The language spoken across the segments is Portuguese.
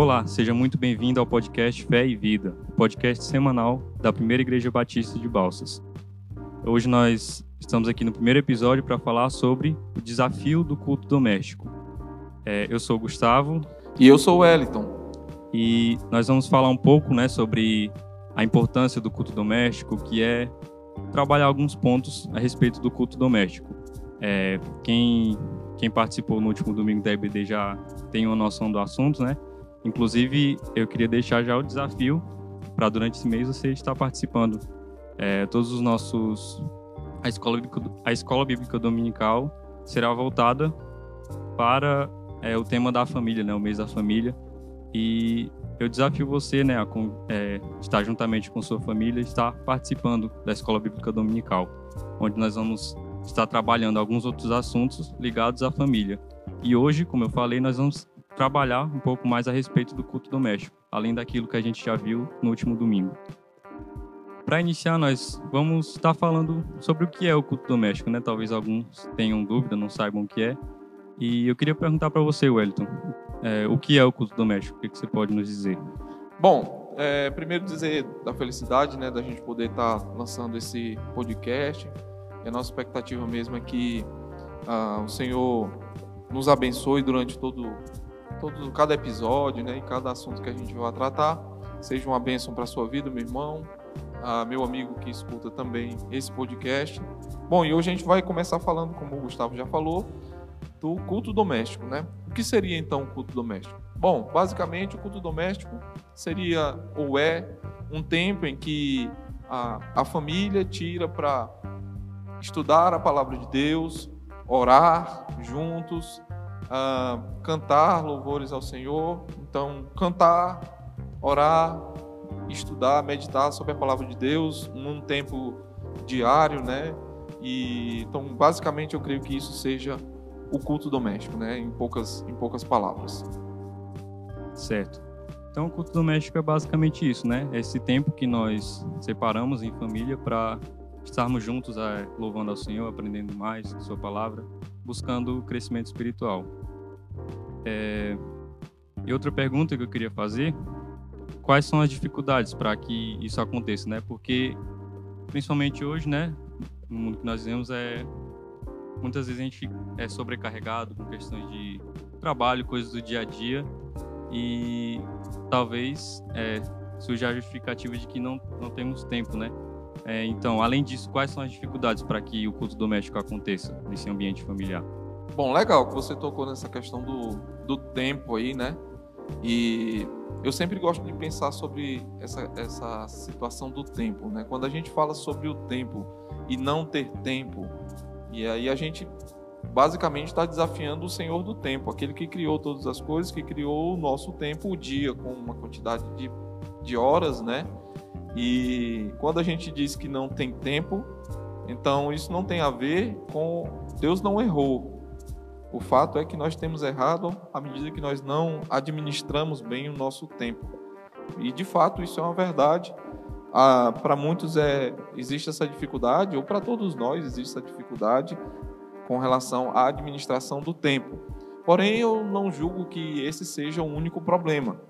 Olá, seja muito bem-vindo ao podcast Fé e Vida, podcast semanal da Primeira Igreja Batista de Balsas. Hoje nós estamos aqui no primeiro episódio para falar sobre o desafio do culto doméstico. É, eu sou o Gustavo. E eu sou o Wellington. E nós vamos falar um pouco né, sobre a importância do culto doméstico, que é trabalhar alguns pontos a respeito do culto doméstico. É, quem, quem participou no último domingo da EBD já tem uma noção do assunto, né? Inclusive, eu queria deixar já o desafio para durante esse mês você estar participando. É, todos os nossos. A escola, bíblica, a escola Bíblica Dominical será voltada para é, o tema da família, né, o mês da família. E eu desafio você né, a é, estar juntamente com sua família, estar participando da escola Bíblica Dominical, onde nós vamos estar trabalhando alguns outros assuntos ligados à família. E hoje, como eu falei, nós vamos trabalhar um pouco mais a respeito do culto doméstico, além daquilo que a gente já viu no último domingo. Para iniciar, nós vamos estar falando sobre o que é o culto doméstico, né? Talvez alguns tenham dúvida, não saibam o que é. E eu queria perguntar para você, Wellington, é, o que é o culto doméstico? O que, que você pode nos dizer? Bom, é, primeiro dizer da felicidade, né, da gente poder estar lançando esse podcast. E a nossa expectativa mesmo é que ah, o Senhor nos abençoe durante todo todo, cada episódio, né, e cada assunto que a gente vai tratar. Seja uma bênção para a sua vida, meu irmão, meu amigo que escuta também esse podcast. Bom, e hoje a gente vai começar falando, como o Gustavo já falou, do culto doméstico, né? O que seria então o culto doméstico? Bom, basicamente o culto doméstico seria ou é um tempo em que a, a família tira para estudar a palavra de Deus, orar juntos, uh, cantar louvores ao Senhor. Então, cantar, orar, estudar, meditar sobre a palavra de Deus num tempo diário, né? E então, basicamente, eu creio que isso seja o culto doméstico, né? Em poucas, em poucas palavras. Certo. Então, o culto doméstico é basicamente isso, né? Esse tempo que nós separamos em família para estarmos juntos é, louvando ao Senhor, aprendendo mais Sua palavra, buscando o crescimento espiritual. É... E outra pergunta que eu queria fazer: quais são as dificuldades para que isso aconteça, né? Porque principalmente hoje, né, no mundo que nós vivemos é muitas vezes a gente é sobrecarregado com questões de trabalho, coisas do dia a dia e talvez é, surja a justificativa de que não não temos tempo, né? É, então, além disso, quais são as dificuldades para que o culto doméstico aconteça nesse ambiente familiar? Bom, legal que você tocou nessa questão do, do tempo aí, né? E eu sempre gosto de pensar sobre essa, essa situação do tempo, né? Quando a gente fala sobre o tempo e não ter tempo, e aí a gente basicamente está desafiando o Senhor do tempo, aquele que criou todas as coisas, que criou o nosso tempo, o dia, com uma quantidade de, de horas, né? E quando a gente diz que não tem tempo, então isso não tem a ver com Deus não errou. O fato é que nós temos errado à medida que nós não administramos bem o nosso tempo. E de fato isso é uma verdade. Ah, para muitos é, existe essa dificuldade, ou para todos nós existe essa dificuldade com relação à administração do tempo. Porém, eu não julgo que esse seja o único problema.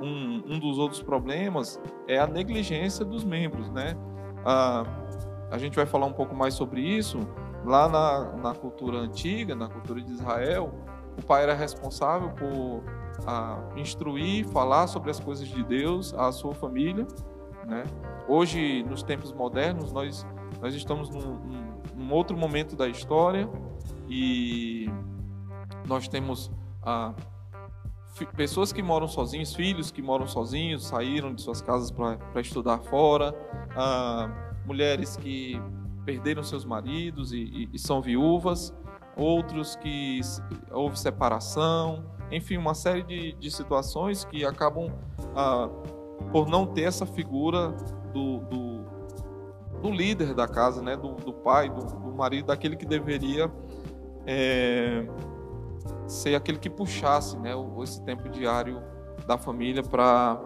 Um, um dos outros problemas é a negligência dos membros, né? Ah, a gente vai falar um pouco mais sobre isso, Lá na, na cultura antiga, na cultura de Israel, o pai era responsável por a, instruir, falar sobre as coisas de Deus à sua família. Né? Hoje, nos tempos modernos, nós, nós estamos num, num outro momento da história e nós temos a, pessoas que moram sozinhos, filhos que moram sozinhos, saíram de suas casas para estudar fora, mulheres que perderam seus maridos e, e, e são viúvas, outros que houve separação, enfim, uma série de, de situações que acabam ah, por não ter essa figura do, do, do, líder da casa, né? do, do pai, do, do marido, daquele que deveria é, ser aquele que puxasse né? esse tempo diário da família para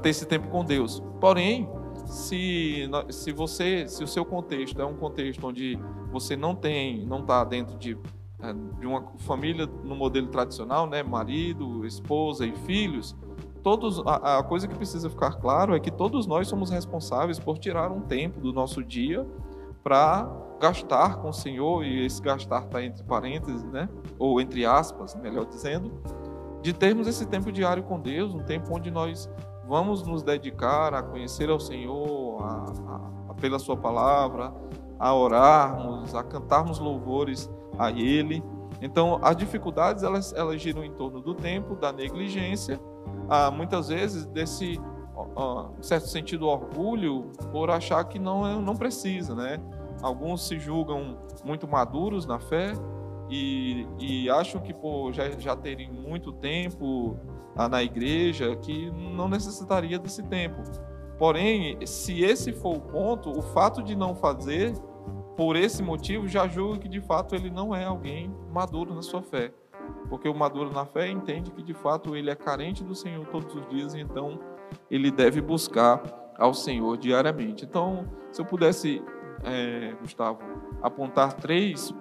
ter esse tempo com Deus. Porém, se, se você, se o seu contexto é um contexto onde você não tem, não está dentro de é, de uma família no modelo tradicional, né, marido, esposa e filhos, todos a, a, coisa que precisa ficar claro é que todos nós somos responsáveis por tirar um tempo do nosso dia para gastar com o Senhor e esse gastar está entre parênteses, né, ou entre aspas, melhor dizendo, de termos esse tempo diário com Deus, um tempo onde nós vamos nos dedicar a conhecer ao Senhor, a, a, a pela Sua palavra, a orarmos, a cantarmos louvores a Ele. Então, as dificuldades elas, elas giram em torno do tempo, da negligência, ah, muitas vezes desse certo sentido orgulho por achar que não não precisa, né? Alguns se julgam muito maduros na fé e, e acham que por já, já terem muito tempo na igreja que não necessitaria desse tempo. Porém, se esse for o ponto, o fato de não fazer por esse motivo, já julga que de fato ele não é alguém maduro na sua fé. Porque o maduro na fé entende que de fato ele é carente do Senhor todos os dias então ele deve buscar ao Senhor diariamente. Então, se eu pudesse, é, Gustavo, apontar três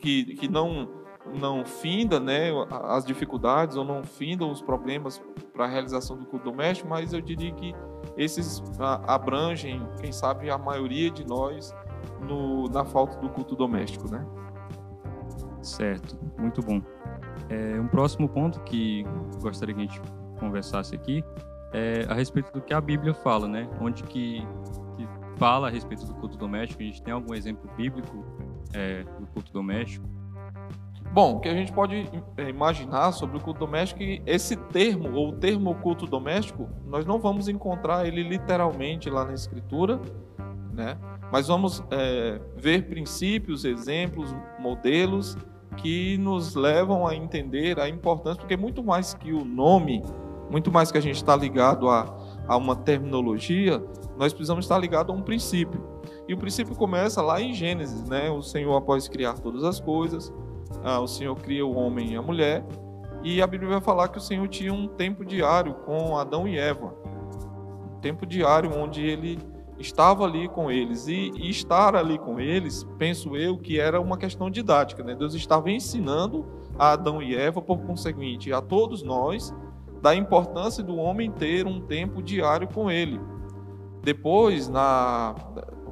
que, que não não finda né, as dificuldades ou não findam os problemas para a realização do culto doméstico, mas eu diria que esses abrangem, quem sabe, a maioria de nós no, na falta do culto doméstico, né? Certo, muito bom. É, um próximo ponto que gostaria que a gente conversasse aqui é a respeito do que a Bíblia fala, né? Onde que fala a respeito do culto doméstico. A gente tem algum exemplo bíblico é, do culto doméstico? Bom, o que a gente pode é, imaginar sobre o culto doméstico, é esse termo, ou o termo culto doméstico, nós não vamos encontrar ele literalmente lá na Escritura, né? Mas vamos é, ver princípios, exemplos, modelos que nos levam a entender a importância, porque muito mais que o nome, muito mais que a gente está ligado a, a uma terminologia, nós precisamos estar ligado a um princípio. E o princípio começa lá em Gênesis, né? O Senhor, após criar todas as coisas, ah, o Senhor cria o homem e a mulher, e a Bíblia vai falar que o Senhor tinha um tempo diário com Adão e Eva. Um tempo diário onde ele estava ali com eles. E, e, estar ali com eles, penso eu, que era uma questão didática. Né? Deus estava ensinando a Adão e Eva, por conseguinte, a todos nós, da importância do homem ter um tempo diário com ele. Depois, na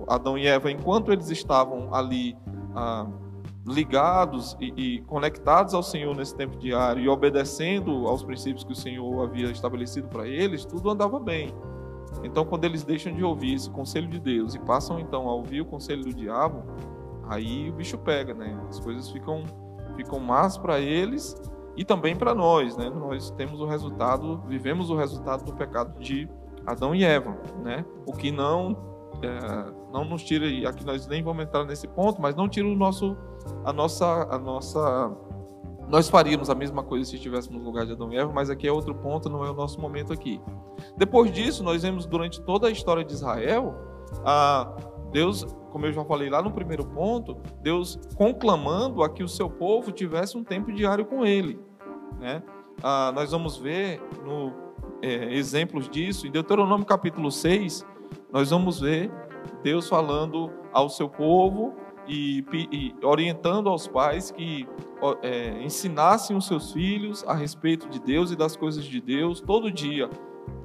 Adão e Eva, enquanto eles estavam ali ah, ligados e, e conectados ao Senhor nesse tempo diário e obedecendo aos princípios que o Senhor havia estabelecido para eles, tudo andava bem. Então, quando eles deixam de ouvir esse conselho de Deus e passam então a ouvir o conselho do diabo, aí o bicho pega, né? As coisas ficam ficam más para eles e também para nós, né? Nós temos o resultado, vivemos o resultado do pecado de Adão e Eva, né? O que não é, não nos tira e aqui nós nem vamos entrar nesse ponto, mas não tira o nosso a nossa a nossa nós faríamos a mesma coisa se estivéssemos no lugar de Adão e Eva, mas aqui é outro ponto, não é o nosso momento aqui. Depois disso, nós vemos durante toda a história de Israel, a Deus, como eu já falei lá no primeiro ponto, Deus conclamando a que o seu povo tivesse um tempo diário com Ele. Né? Ah, nós vamos ver no, é, exemplos disso, em Deuteronômio capítulo 6, nós vamos ver Deus falando ao seu povo e, e orientando aos pais que é, ensinassem os seus filhos a respeito de Deus e das coisas de Deus todo dia,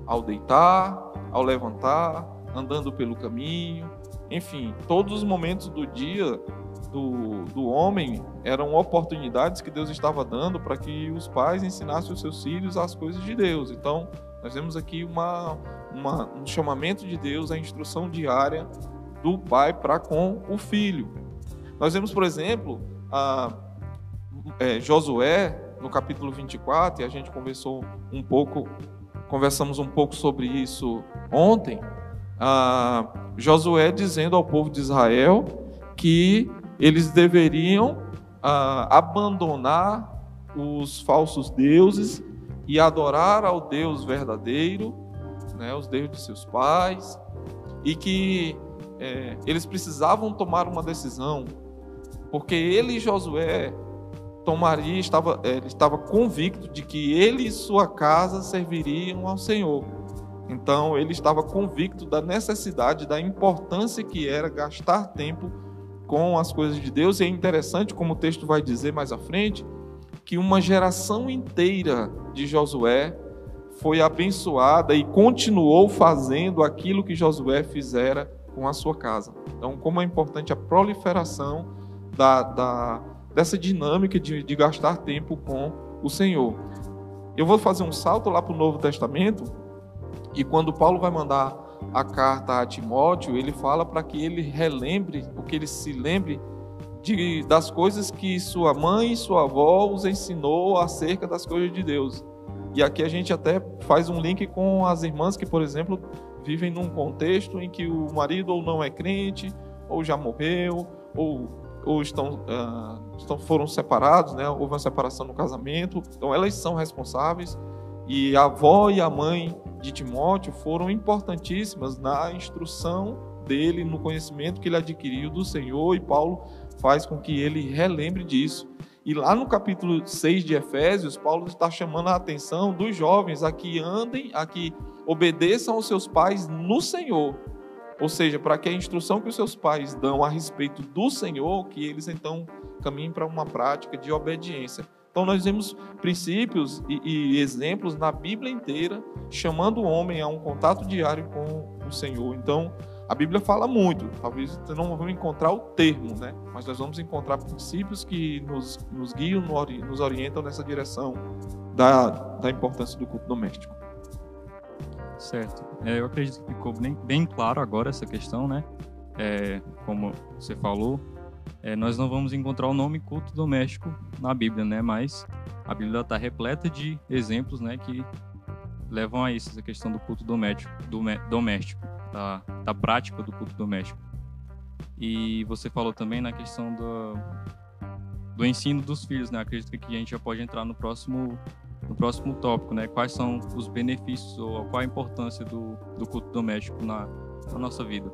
ao deitar, ao levantar, andando pelo caminho, enfim, todos os momentos do dia do, do homem eram oportunidades que Deus estava dando para que os pais ensinassem os seus filhos as coisas de Deus. Então, nós vemos aqui uma, uma um chamamento de Deus, a instrução diária do pai para com o filho. Nós vemos, por exemplo, a, é, Josué, no capítulo 24, e a gente conversou um pouco, conversamos um pouco sobre isso ontem, a, Josué dizendo ao povo de Israel que eles deveriam a, abandonar os falsos deuses e adorar ao Deus verdadeiro, né, os deuses de seus pais, e que é, eles precisavam tomar uma decisão porque ele, Josué, tomaria, estava, é, estava convicto de que ele e sua casa serviriam ao Senhor. Então, ele estava convicto da necessidade, da importância que era gastar tempo com as coisas de Deus. E é interessante, como o texto vai dizer mais à frente, que uma geração inteira de Josué foi abençoada e continuou fazendo aquilo que Josué fizera com a sua casa. Então, como é importante a proliferação da, da dessa dinâmica de, de gastar tempo com o Senhor. Eu vou fazer um salto lá para o Novo Testamento, e quando Paulo vai mandar a carta a Timóteo, ele fala para que ele relembre, o que ele se lembre de, das coisas que sua mãe e sua avó os ensinou acerca das coisas de Deus. E aqui a gente até faz um link com as irmãs que, por exemplo, vivem num contexto em que o marido ou não é crente, ou já morreu, ou, ou estão, uh, estão, foram separados, né? houve uma separação no casamento. Então elas são responsáveis. E a avó e a mãe de Timóteo foram importantíssimas na instrução dele, no conhecimento que ele adquiriu do Senhor, e Paulo faz com que ele relembre disso. E lá no capítulo 6 de Efésios, Paulo está chamando a atenção dos jovens a que andem, a que obedeçam aos seus pais no Senhor. Ou seja, para que a instrução que os seus pais dão a respeito do Senhor, que eles então caminhem para uma prática de obediência. Então nós vemos princípios e, e, exemplos na Bíblia inteira chamando o homem a um contato diário com o Senhor. Então a Bíblia fala muito, talvez não vamos encontrar o termo, né? Mas nós vamos encontrar princípios que nos, nos guiam, nos orientam nessa direção da, da importância do culto doméstico. Certo. É, eu acredito que ficou bem, bem, claro agora essa questão, né? É, como você falou, é, nós não vamos encontrar o nome culto doméstico na Bíblia, né? Mas a Bíblia está repleta de exemplos, né? Que levam a isso, essa questão do culto doméstico. Do, doméstico da, da prática do culto doméstico. E você falou também na questão do, do ensino dos filhos, né? Acredito que a gente já pode entrar no próximo, no próximo tópico, né? Quais são os benefícios ou qual a importância do, do culto doméstico na, na nossa vida?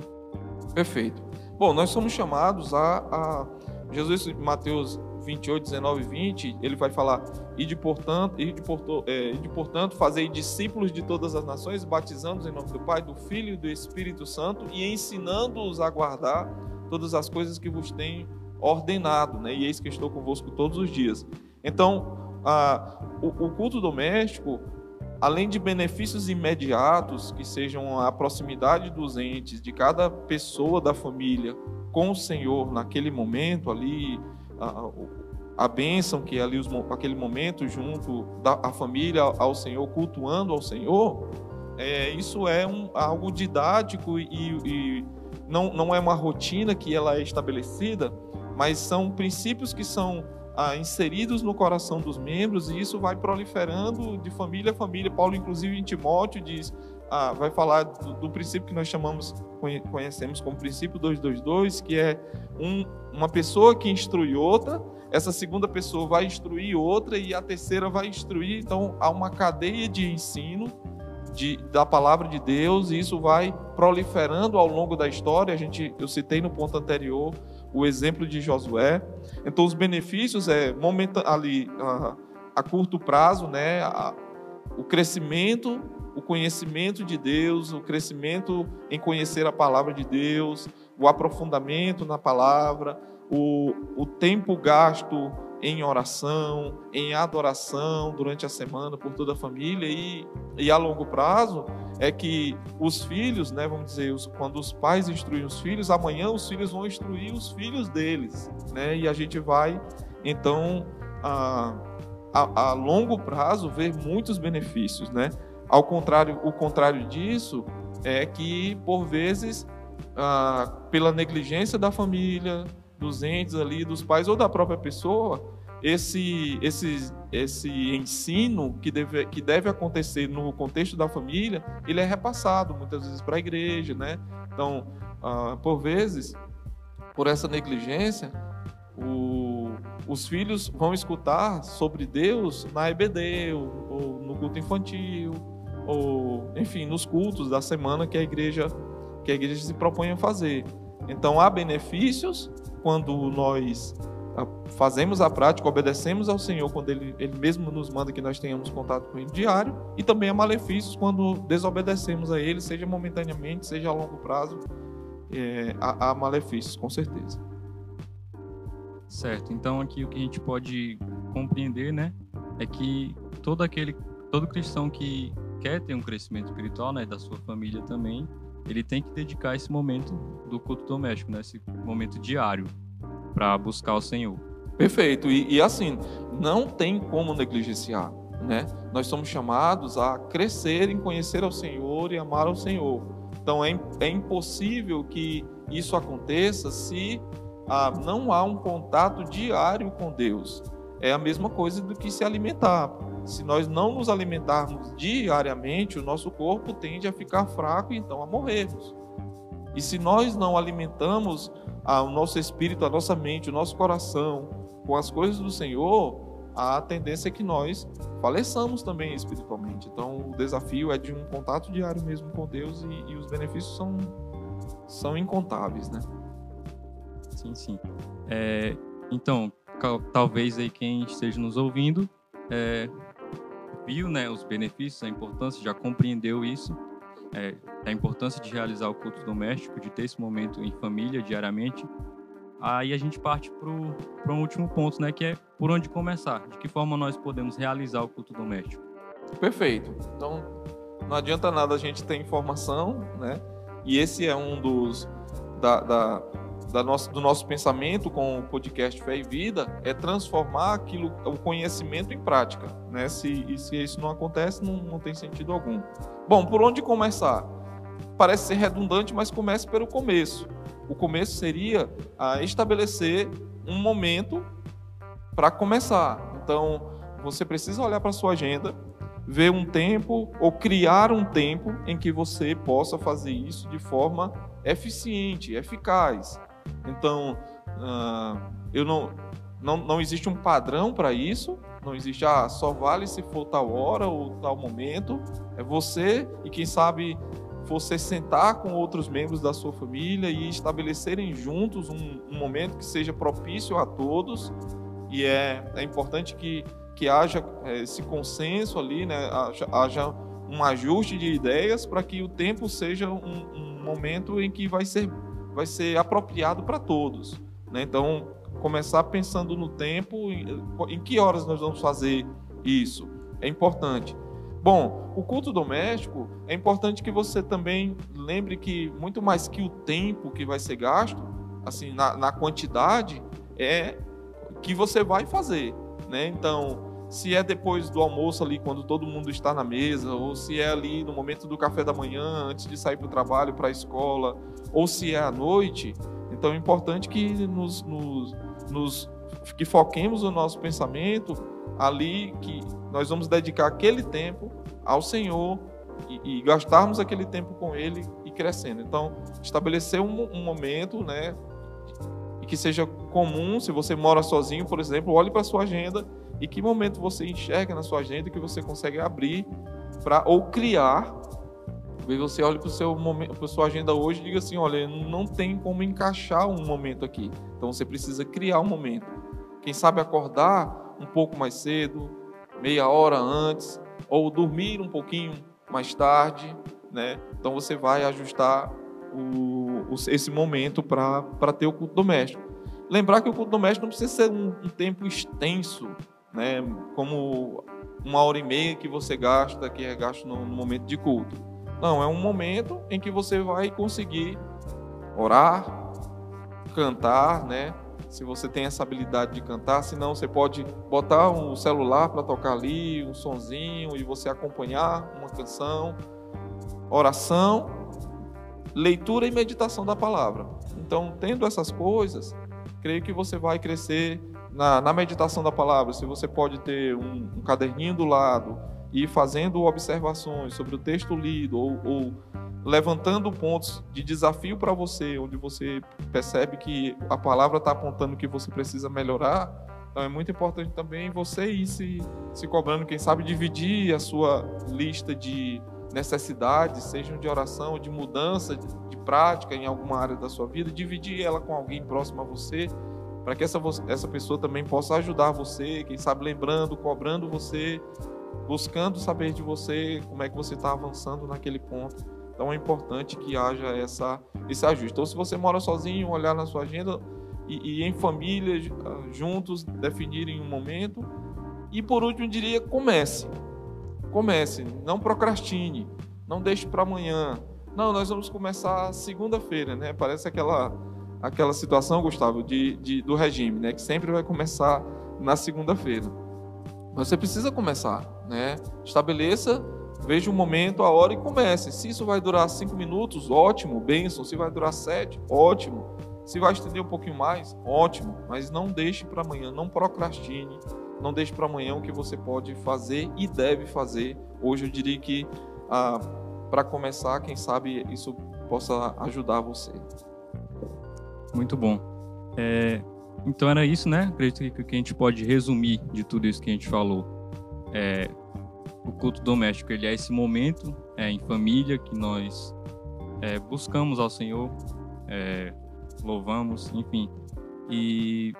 Perfeito. Bom, nós somos chamados a, a Jesus, Mateus 28, 19 e 20, ele vai falar: e de portanto, e de, porto, é, de portanto fazei discípulos de todas as nações, batizando-os em nome do Pai, do Filho e do Espírito Santo, e ensinando-os a guardar todas as coisas que vos tenho ordenado, né? E eis que estou convosco todos os dias. Então, a, o, o culto doméstico, além de benefícios imediatos, que sejam a proximidade dos entes, de cada pessoa da família com o Senhor naquele momento ali, a, a bênção que é ali os, aquele momento junto da a família ao Senhor, cultuando ao Senhor, é, isso é um, algo didático e, e não, não é uma rotina que ela é estabelecida, mas são princípios que são ah, inseridos no coração dos membros e isso vai proliferando de família a família. Paulo, inclusive, em Timóteo, diz, ah, vai falar do, do, princípio que nós chamamos, conhecemos como princípio 222, que é um, uma pessoa que instrui outra, essa segunda pessoa vai instruir outra e a terceira vai instruir. Então há uma cadeia de ensino de, da palavra de Deus e isso vai proliferando ao longo da história. A gente, eu citei no ponto anterior o exemplo de Josué. Então os benefícios é momento ali a, a curto prazo, né? A, o crescimento, o conhecimento de Deus, o crescimento em conhecer a palavra de Deus, o aprofundamento na palavra, o, o tempo gasto em oração, em adoração durante a semana por toda a família e, e a longo prazo é que os filhos, né, vamos dizer, os, quando os pais instruem os filhos, amanhã os filhos vão instruir os filhos deles, né, e a gente vai então a, a, a longo prazo ver muitos benefícios, né. Ao contrário, o contrário disso é que por vezes pela negligência da família, dos entes ali, dos pais ou da própria pessoa, esse, esse, esse ensino que deve, que deve acontecer no contexto da família, ele é repassado muitas vezes para a igreja, né? Então, ah, por vezes, por essa negligência, o, os filhos vão escutar sobre Deus na EBD, ou, ou no culto infantil, ou, enfim, nos cultos da semana que a igreja que a igreja se propõe a fazer. Então, há benefícios quando nós ah, fazemos a prática, obedecemos ao Senhor quando Ele, Ele mesmo nos manda que nós tenhamos contato com Ele diário, e também há malefícios quando desobedecemos a Ele, seja momentaneamente, seja a longo prazo, é, há, há malefícios, com certeza. Certo. Então aqui o que a gente pode compreender, né, é que todo aquele todo cristão que quer ter um crescimento espiritual, né, da sua família também, ele tem que dedicar esse momento do culto doméstico, né, esse momento diário para buscar o Senhor. Perfeito. E, e, assim, não tem como negligenciar, né? Nós somos chamados a crescer em conhecer ao Senhor e amar ao Senhor. Então é, é impossível que isso aconteça se ah, não há um contato diário com Deus. É a mesma coisa do que se alimentar. Se nós não nos alimentarmos diariamente, o nosso corpo tende a ficar fraco e então a morrermos. E se nós não alimentamos o nosso espírito, a nossa mente, o nosso coração com as coisas do Senhor, a tendência é que nós faleçamos também espiritualmente. Então, o desafio é de um contato diário mesmo com Deus e, e os benefícios são, são incontáveis, né? Sim, sim. É, então, talvez aí quem esteja nos ouvindo é, viu né, os benefícios, a importância, já compreendeu isso, é, a importância de realizar o culto doméstico, de ter esse momento em família diariamente. Aí a gente parte para um último ponto, né, que é por onde começar, de que forma nós podemos realizar o culto doméstico. Perfeito. Então, não adianta nada a gente ter informação, né? E esse é um dos da, da da nossa, do nosso pensamento com o podcast Fé e Vida é transformar aquilo, o conhecimento em prática. Né? Se, se isso não acontece, não, não tem sentido algum. Bom, por onde começar? Parece ser redundante, mas comece pelo começo. O começo seria a estabelecer um momento para começar. Então, você precisa olhar para sua agenda, ver um tempo ou criar um tempo em que você possa fazer isso de forma eficiente, eficaz. Então, uh, eu não, não, não existe um padrão para isso, não existe, ah, só vale se for tal hora ou tal momento. É você e quem sabe você sentar com outros membros da sua família e estabelecerem juntos um, um momento que seja propício a todos. E é, é importante que, que haja é, esse consenso ali, né? haja, haja um ajuste de ideias para que o tempo seja um, um momento em que vai ser vai ser apropriado para todos. Né? Então, começar pensando no tempo, em, em que horas nós vamos fazer isso, é importante. Bom, o culto doméstico é importante que você também lembre que muito mais que o tempo que vai ser gasto, assim, na, na quantidade, é que você vai fazer, né? Então, se é depois do almoço ali, quando todo mundo está na mesa, ou se é ali no momento do café da manhã, antes de sair para o trabalho, para a escola, ou se é à noite. Então é importante que nos, nos, nos que foquemos o nosso pensamento ali, que nós vamos dedicar aquele tempo ao Senhor e, e gastarmos aquele tempo com Ele e crescendo. Então, estabelecer um, um momento, né, que seja comum. Se você mora sozinho, por exemplo, olhe para sua agenda e que momento você enxerga na sua agenda que você consegue abrir para ou criar. E você olha para o seu momento, para sua agenda hoje e diga assim, olha, não tem como encaixar um momento aqui. Então você precisa criar um momento. Quem sabe acordar um pouco mais cedo, meia hora antes, ou dormir um pouquinho mais tarde, né? Então você vai ajustar o, o, esse momento para ter o culto doméstico. Lembrar que o culto doméstico não precisa ser um, um tempo extenso, né, como uma hora e meia que você gasta, que é gasto no, momento de culto. Não, é um momento em que você vai conseguir orar, cantar, né? Se você tem essa habilidade de cantar, se não, você pode botar um celular para tocar ali, um sonzinho e você acompanhar uma canção, oração, leitura e meditação da palavra. Então, tendo essas coisas, creio que você vai crescer na, na meditação da palavra, se você pode ter um, um caderninho do lado e ir fazendo observações sobre o texto lido ou, ou levantando pontos de desafio para você, onde você percebe que a palavra está apontando que você precisa melhorar, então é muito importante também você ir se, se cobrando, quem sabe dividir a sua lista de necessidades, sejam de oração de mudança de, de prática em alguma área da sua vida, dividir ela com alguém próximo a você para que essa, essa pessoa também possa ajudar você, quem sabe lembrando, cobrando você, buscando saber de você como é que você está avançando naquele ponto. Então é importante que haja essa, esse ajuste. Então, se você mora sozinho, olhar na sua agenda, e, e em família, juntos, definirem um momento. E por último, diria: comece. Comece, não procrastine, não deixe para amanhã. Não, nós vamos começar segunda-feira, né? Parece aquela aquela situação, Gustavo, de, de, do regime, né? Que sempre vai começar na segunda-feira. Você precisa começar, né? Estabeleça, veja um momento, a hora e comece. Se isso vai durar cinco minutos, ótimo, benção. Se vai durar sete, ótimo. Se vai estender um pouquinho mais, ótimo. Mas não deixe para amanhã, não procrastine. Não deixe para amanhã o que você pode fazer e deve fazer. Hoje eu diria que ah, para começar, quem sabe isso possa ajudar você. Muito bom. É, então era isso, né? Acredito que, que a gente pode resumir de tudo isso que a gente falou. É, o culto doméstico ele é esse momento é, em família que nós é, buscamos ao Senhor, é, louvamos, enfim. E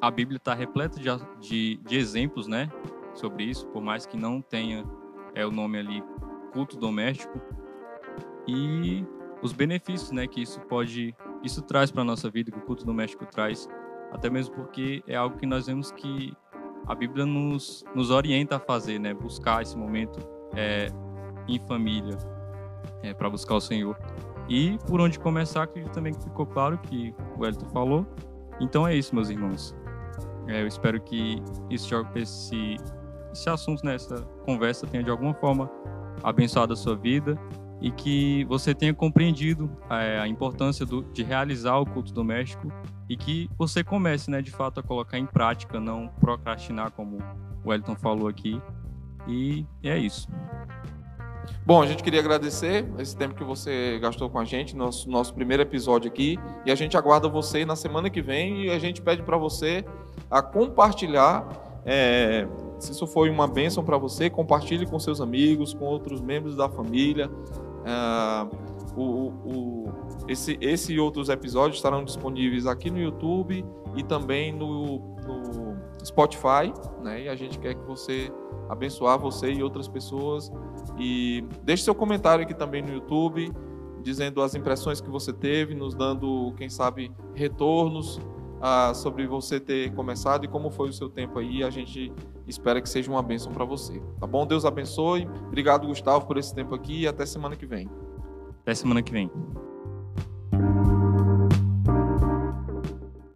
a Bíblia está repleta de, de, de, exemplos, né, sobre isso, por mais que não tenha é o nome ali culto doméstico e os benefícios, né, que isso pode, isso traz para nossa vida, que o culto doméstico traz, até mesmo porque é algo que nós vemos que a Bíblia nos, nos orienta a fazer, né, buscar esse momento é, em família, é, para buscar o Senhor. E por onde começar, acredito também que ficou claro que o Elton falou. Então é isso, meus irmãos. É, eu espero que esse, esse, esse assunto, nessa né, conversa, tenha de alguma forma abençoado a sua vida e que você tenha compreendido é, a importância do, de realizar o culto doméstico e que você comece, né, de fato, a colocar em prática, não procrastinar, como o Wellington falou aqui. E é isso. Bom, a gente queria agradecer esse tempo que você gastou com a gente, nosso, nosso primeiro episódio aqui. E a gente aguarda você na semana que vem e a gente pede para você a compartilhar é, se isso foi uma bênção para você, compartilhe com seus amigos, com outros membros da família. Uh, o, o, esse, esse e outros episódios estarão disponíveis aqui no YouTube e também no, no Spotify. Né? E a gente quer que você abençoar você e outras pessoas. E deixe seu comentário aqui também no YouTube, dizendo as impressões que você teve, nos dando, quem sabe, retornos sobre você ter começado e como foi o seu tempo aí. A gente espera que seja uma bênção para você. Tá bom? Deus abençoe. Obrigado, Gustavo, por esse tempo aqui e até semana que vem. Até semana que vem.